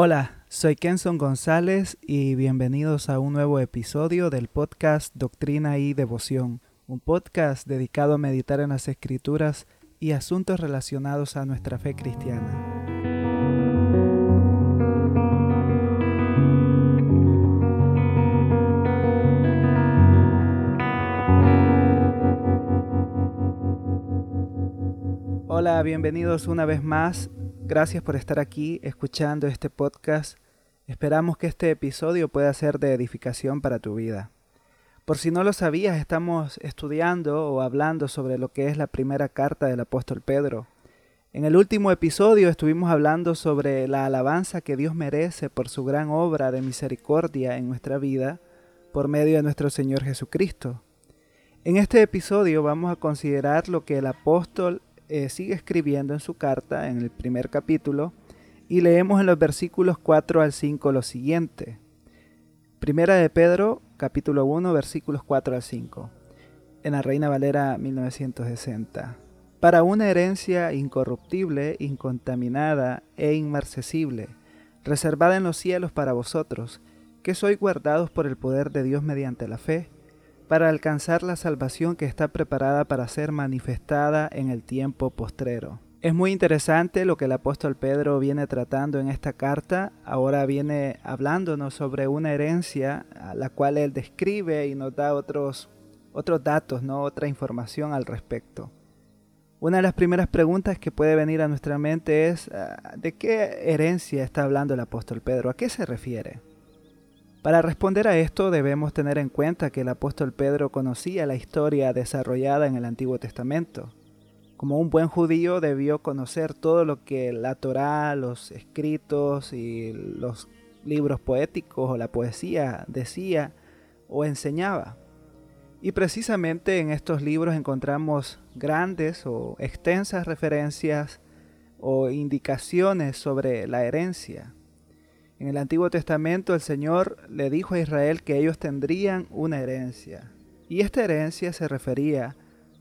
Hola, soy Kenson González y bienvenidos a un nuevo episodio del podcast Doctrina y Devoción, un podcast dedicado a meditar en las escrituras y asuntos relacionados a nuestra fe cristiana. Hola, bienvenidos una vez más Gracias por estar aquí escuchando este podcast. Esperamos que este episodio pueda ser de edificación para tu vida. Por si no lo sabías, estamos estudiando o hablando sobre lo que es la primera carta del apóstol Pedro. En el último episodio estuvimos hablando sobre la alabanza que Dios merece por su gran obra de misericordia en nuestra vida por medio de nuestro Señor Jesucristo. En este episodio vamos a considerar lo que el apóstol eh, sigue escribiendo en su carta, en el primer capítulo, y leemos en los versículos 4 al 5 lo siguiente. Primera de Pedro, capítulo 1, versículos 4 al 5, en la Reina Valera 1960. Para una herencia incorruptible, incontaminada e inmarcesible, reservada en los cielos para vosotros, que sois guardados por el poder de Dios mediante la fe, para alcanzar la salvación que está preparada para ser manifestada en el tiempo postrero. Es muy interesante lo que el apóstol Pedro viene tratando en esta carta. Ahora viene hablándonos sobre una herencia a la cual él describe y nos da otros, otros datos, ¿no? otra información al respecto. Una de las primeras preguntas que puede venir a nuestra mente es ah, ¿de qué herencia está hablando el apóstol Pedro? ¿A qué se refiere? Para responder a esto debemos tener en cuenta que el apóstol Pedro conocía la historia desarrollada en el Antiguo Testamento. Como un buen judío debió conocer todo lo que la Torá, los escritos y los libros poéticos o la poesía decía o enseñaba. Y precisamente en estos libros encontramos grandes o extensas referencias o indicaciones sobre la herencia. En el Antiguo Testamento el Señor le dijo a Israel que ellos tendrían una herencia, y esta herencia se refería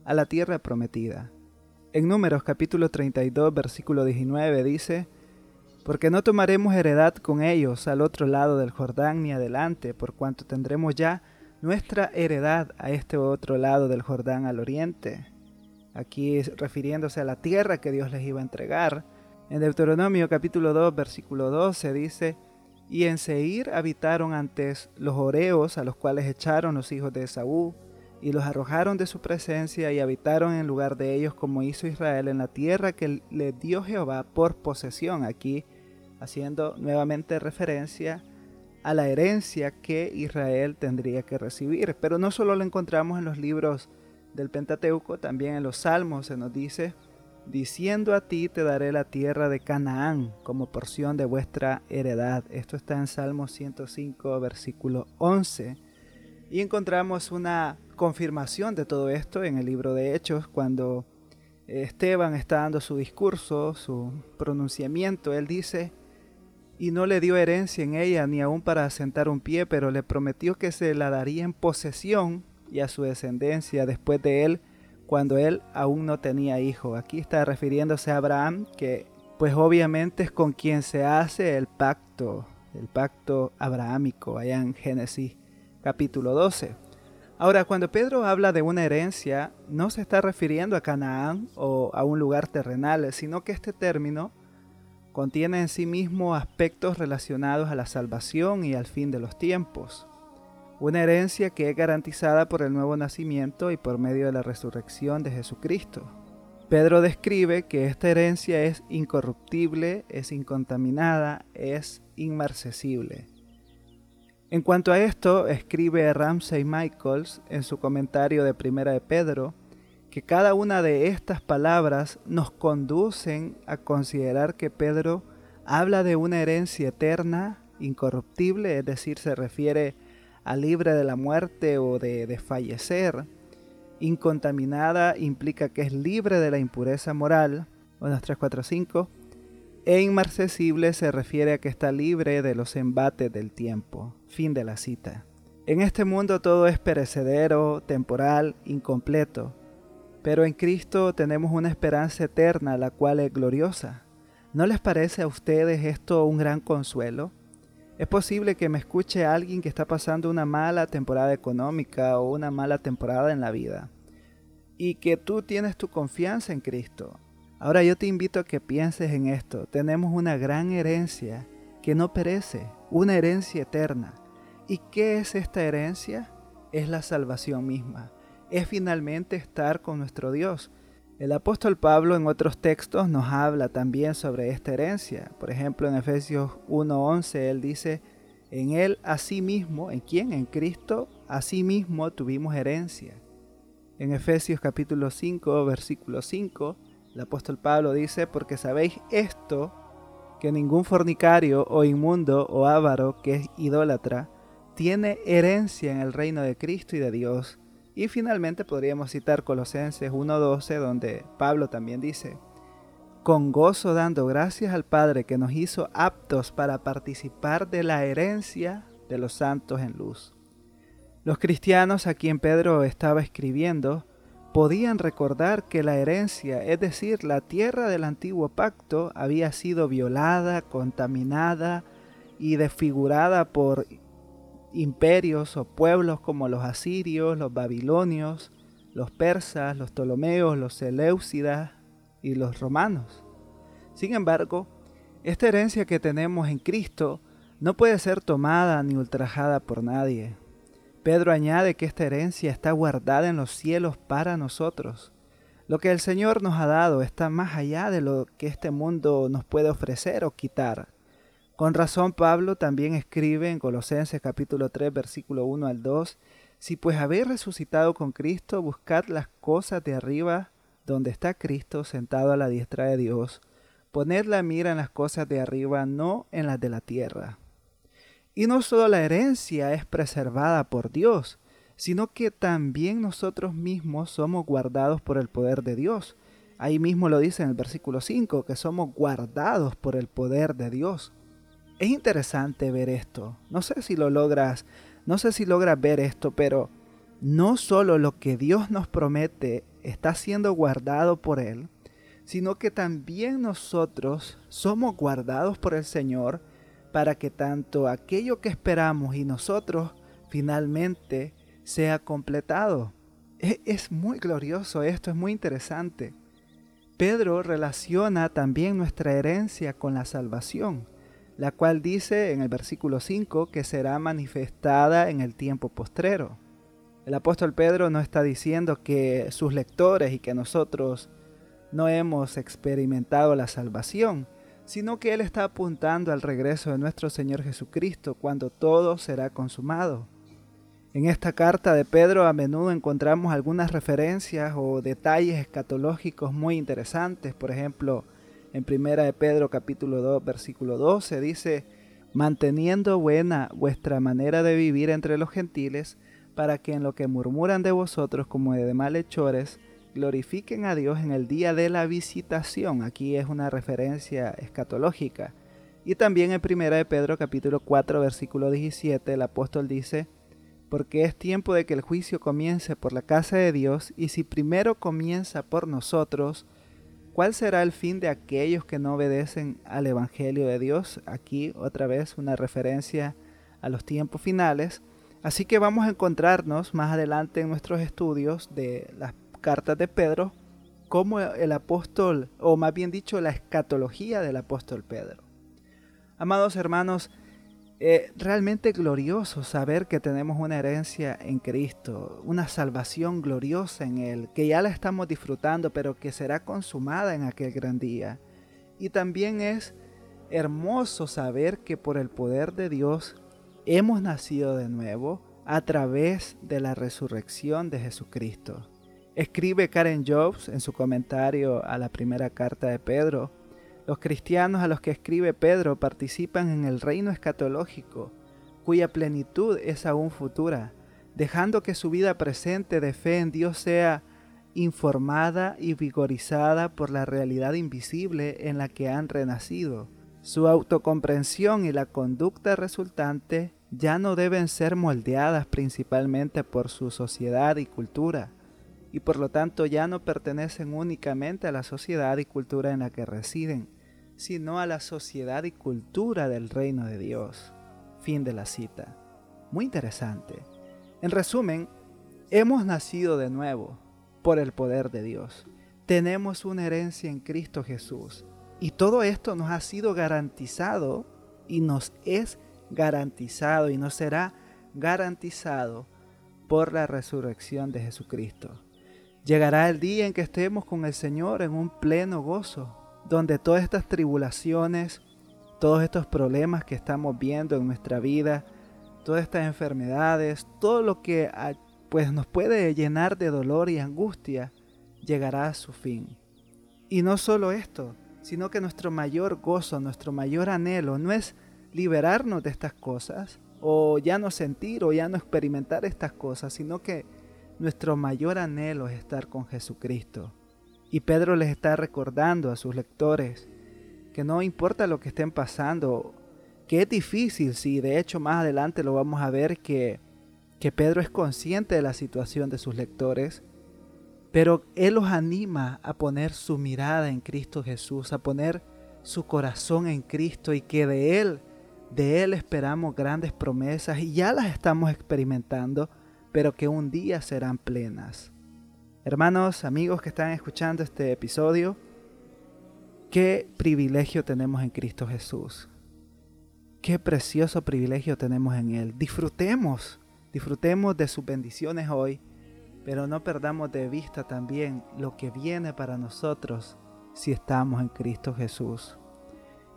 a la tierra prometida. En Números capítulo 32 versículo 19 dice, Porque no tomaremos heredad con ellos al otro lado del Jordán ni adelante, por cuanto tendremos ya nuestra heredad a este otro lado del Jordán al oriente. Aquí refiriéndose a la tierra que Dios les iba a entregar. En Deuteronomio capítulo 2 versículo 12 dice, y en Seir habitaron antes los oreos a los cuales echaron los hijos de Esaú, y los arrojaron de su presencia y habitaron en lugar de ellos como hizo Israel en la tierra que le dio Jehová por posesión. Aquí haciendo nuevamente referencia a la herencia que Israel tendría que recibir. Pero no solo lo encontramos en los libros del Pentateuco, también en los Salmos se nos dice diciendo a ti te daré la tierra de Canaán como porción de vuestra heredad. Esto está en Salmo 105, versículo 11. Y encontramos una confirmación de todo esto en el libro de Hechos, cuando Esteban está dando su discurso, su pronunciamiento. Él dice, y no le dio herencia en ella ni aun para asentar un pie, pero le prometió que se la daría en posesión y a su descendencia después de él cuando él aún no tenía hijo. Aquí está refiriéndose a Abraham, que pues obviamente es con quien se hace el pacto, el pacto abrahámico, allá en Génesis capítulo 12. Ahora, cuando Pedro habla de una herencia, no se está refiriendo a Canaán o a un lugar terrenal, sino que este término contiene en sí mismo aspectos relacionados a la salvación y al fin de los tiempos una herencia que es garantizada por el nuevo nacimiento y por medio de la resurrección de Jesucristo. Pedro describe que esta herencia es incorruptible, es incontaminada, es inmarcesible. En cuanto a esto, escribe Ramsey Michaels en su comentario de Primera de Pedro, que cada una de estas palabras nos conducen a considerar que Pedro habla de una herencia eterna, incorruptible, es decir, se refiere a libre de la muerte o de, fallecer. Incontaminada implica que es libre de la impureza moral, 1, 3, 4, 5. E inmarcesible se refiere a que está libre de los embates del tiempo. Fin de la cita. En este mundo todo es perecedero, temporal, incompleto, pero en Cristo tenemos una esperanza eterna, la cual es gloriosa. ¿No les parece a ustedes esto un gran consuelo? Es posible que me escuche alguien que está pasando una mala temporada económica o una mala temporada en la vida y que tú tienes tu confianza en Cristo. Ahora yo te invito a que pienses en esto. Tenemos una gran herencia que no perece, una herencia eterna. ¿Y qué es esta herencia? Es la salvación misma. Es finalmente estar con nuestro Dios. El apóstol Pablo en otros textos nos habla también sobre esta herencia. Por ejemplo, en Efesios 1:11 él dice, en él asimismo, ¿en quién? En Cristo, asimismo tuvimos herencia. En Efesios capítulo 5, versículo 5, el apóstol Pablo dice, porque sabéis esto, que ningún fornicario o inmundo o avaro que es idólatra tiene herencia en el reino de Cristo y de Dios. Y finalmente podríamos citar Colosenses 1.12, donde Pablo también dice, con gozo dando gracias al Padre que nos hizo aptos para participar de la herencia de los santos en luz. Los cristianos a quien Pedro estaba escribiendo podían recordar que la herencia, es decir, la tierra del antiguo pacto, había sido violada, contaminada y desfigurada por imperios o pueblos como los asirios, los babilonios, los persas, los ptolomeos, los seleucidas y los romanos. Sin embargo, esta herencia que tenemos en Cristo no puede ser tomada ni ultrajada por nadie. Pedro añade que esta herencia está guardada en los cielos para nosotros. Lo que el Señor nos ha dado está más allá de lo que este mundo nos puede ofrecer o quitar. Con razón Pablo también escribe en Colosenses capítulo 3 versículo 1 al 2, si pues habéis resucitado con Cristo, buscad las cosas de arriba donde está Cristo sentado a la diestra de Dios. Poned la mira en las cosas de arriba, no en las de la tierra. Y no solo la herencia es preservada por Dios, sino que también nosotros mismos somos guardados por el poder de Dios. Ahí mismo lo dice en el versículo 5, que somos guardados por el poder de Dios. Es interesante ver esto. No sé si lo logras, no sé si logras ver esto, pero no solo lo que Dios nos promete está siendo guardado por Él, sino que también nosotros somos guardados por el Señor para que tanto aquello que esperamos y nosotros finalmente sea completado. Es, es muy glorioso esto, es muy interesante. Pedro relaciona también nuestra herencia con la salvación la cual dice en el versículo 5 que será manifestada en el tiempo postrero. El apóstol Pedro no está diciendo que sus lectores y que nosotros no hemos experimentado la salvación, sino que él está apuntando al regreso de nuestro Señor Jesucristo cuando todo será consumado. En esta carta de Pedro a menudo encontramos algunas referencias o detalles escatológicos muy interesantes, por ejemplo, en primera de Pedro capítulo 2 versículo 12 dice, manteniendo buena vuestra manera de vivir entre los gentiles, para que en lo que murmuran de vosotros como de malhechores, glorifiquen a Dios en el día de la visitación. Aquí es una referencia escatológica. Y también en primera de Pedro capítulo 4 versículo 17 el apóstol dice, porque es tiempo de que el juicio comience por la casa de Dios, y si primero comienza por nosotros, ¿Cuál será el fin de aquellos que no obedecen al Evangelio de Dios? Aquí otra vez una referencia a los tiempos finales. Así que vamos a encontrarnos más adelante en nuestros estudios de las cartas de Pedro, como el apóstol, o más bien dicho, la escatología del apóstol Pedro. Amados hermanos, eh, realmente glorioso saber que tenemos una herencia en Cristo, una salvación gloriosa en Él, que ya la estamos disfrutando, pero que será consumada en aquel gran día. Y también es hermoso saber que por el poder de Dios hemos nacido de nuevo a través de la resurrección de Jesucristo. Escribe Karen Jobs en su comentario a la primera carta de Pedro, los cristianos a los que escribe Pedro participan en el reino escatológico, cuya plenitud es aún futura, dejando que su vida presente de fe en Dios sea informada y vigorizada por la realidad invisible en la que han renacido. Su autocomprensión y la conducta resultante ya no deben ser moldeadas principalmente por su sociedad y cultura, y por lo tanto ya no pertenecen únicamente a la sociedad y cultura en la que residen, sino a la sociedad y cultura del reino de Dios. Fin de la cita. Muy interesante. En resumen, hemos nacido de nuevo por el poder de Dios. Tenemos una herencia en Cristo Jesús. Y todo esto nos ha sido garantizado y nos es garantizado y nos será garantizado por la resurrección de Jesucristo. Llegará el día en que estemos con el Señor en un pleno gozo, donde todas estas tribulaciones, todos estos problemas que estamos viendo en nuestra vida, todas estas enfermedades, todo lo que ah, pues nos puede llenar de dolor y angustia, llegará a su fin. Y no solo esto, sino que nuestro mayor gozo, nuestro mayor anhelo no es liberarnos de estas cosas, o ya no sentir o ya no experimentar estas cosas, sino que nuestro mayor anhelo es estar con Jesucristo. Y Pedro les está recordando a sus lectores que no importa lo que estén pasando, que es difícil, si de hecho más adelante lo vamos a ver que, que Pedro es consciente de la situación de sus lectores, pero Él los anima a poner su mirada en Cristo Jesús, a poner su corazón en Cristo y que de Él, de Él esperamos grandes promesas y ya las estamos experimentando, pero que un día serán plenas. Hermanos, amigos que están escuchando este episodio, qué privilegio tenemos en Cristo Jesús. Qué precioso privilegio tenemos en Él. Disfrutemos, disfrutemos de sus bendiciones hoy, pero no perdamos de vista también lo que viene para nosotros si estamos en Cristo Jesús.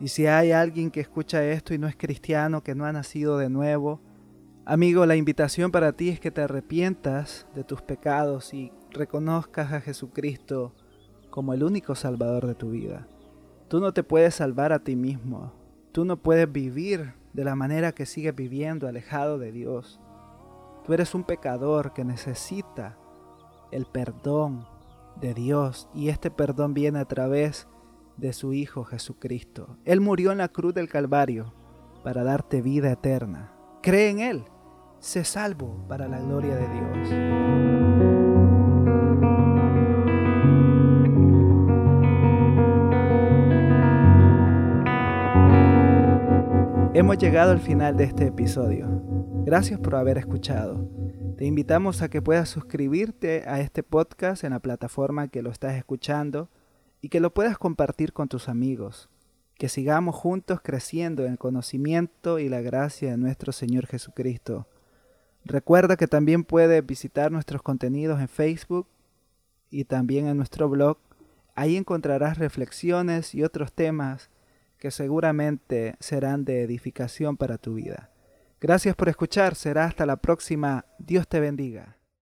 Y si hay alguien que escucha esto y no es cristiano, que no ha nacido de nuevo, amigo, la invitación para ti es que te arrepientas de tus pecados y reconozcas a Jesucristo como el único salvador de tu vida. Tú no te puedes salvar a ti mismo. Tú no puedes vivir de la manera que sigues viviendo alejado de Dios. Tú eres un pecador que necesita el perdón de Dios y este perdón viene a través de su Hijo Jesucristo. Él murió en la cruz del Calvario para darte vida eterna. Cree en Él, sé salvo para la gloria de Dios. Hemos llegado al final de este episodio. Gracias por haber escuchado. Te invitamos a que puedas suscribirte a este podcast en la plataforma que lo estás escuchando y que lo puedas compartir con tus amigos. Que sigamos juntos creciendo en el conocimiento y la gracia de nuestro Señor Jesucristo. Recuerda que también puedes visitar nuestros contenidos en Facebook y también en nuestro blog. Ahí encontrarás reflexiones y otros temas que seguramente serán de edificación para tu vida. Gracias por escuchar, será hasta la próxima. Dios te bendiga.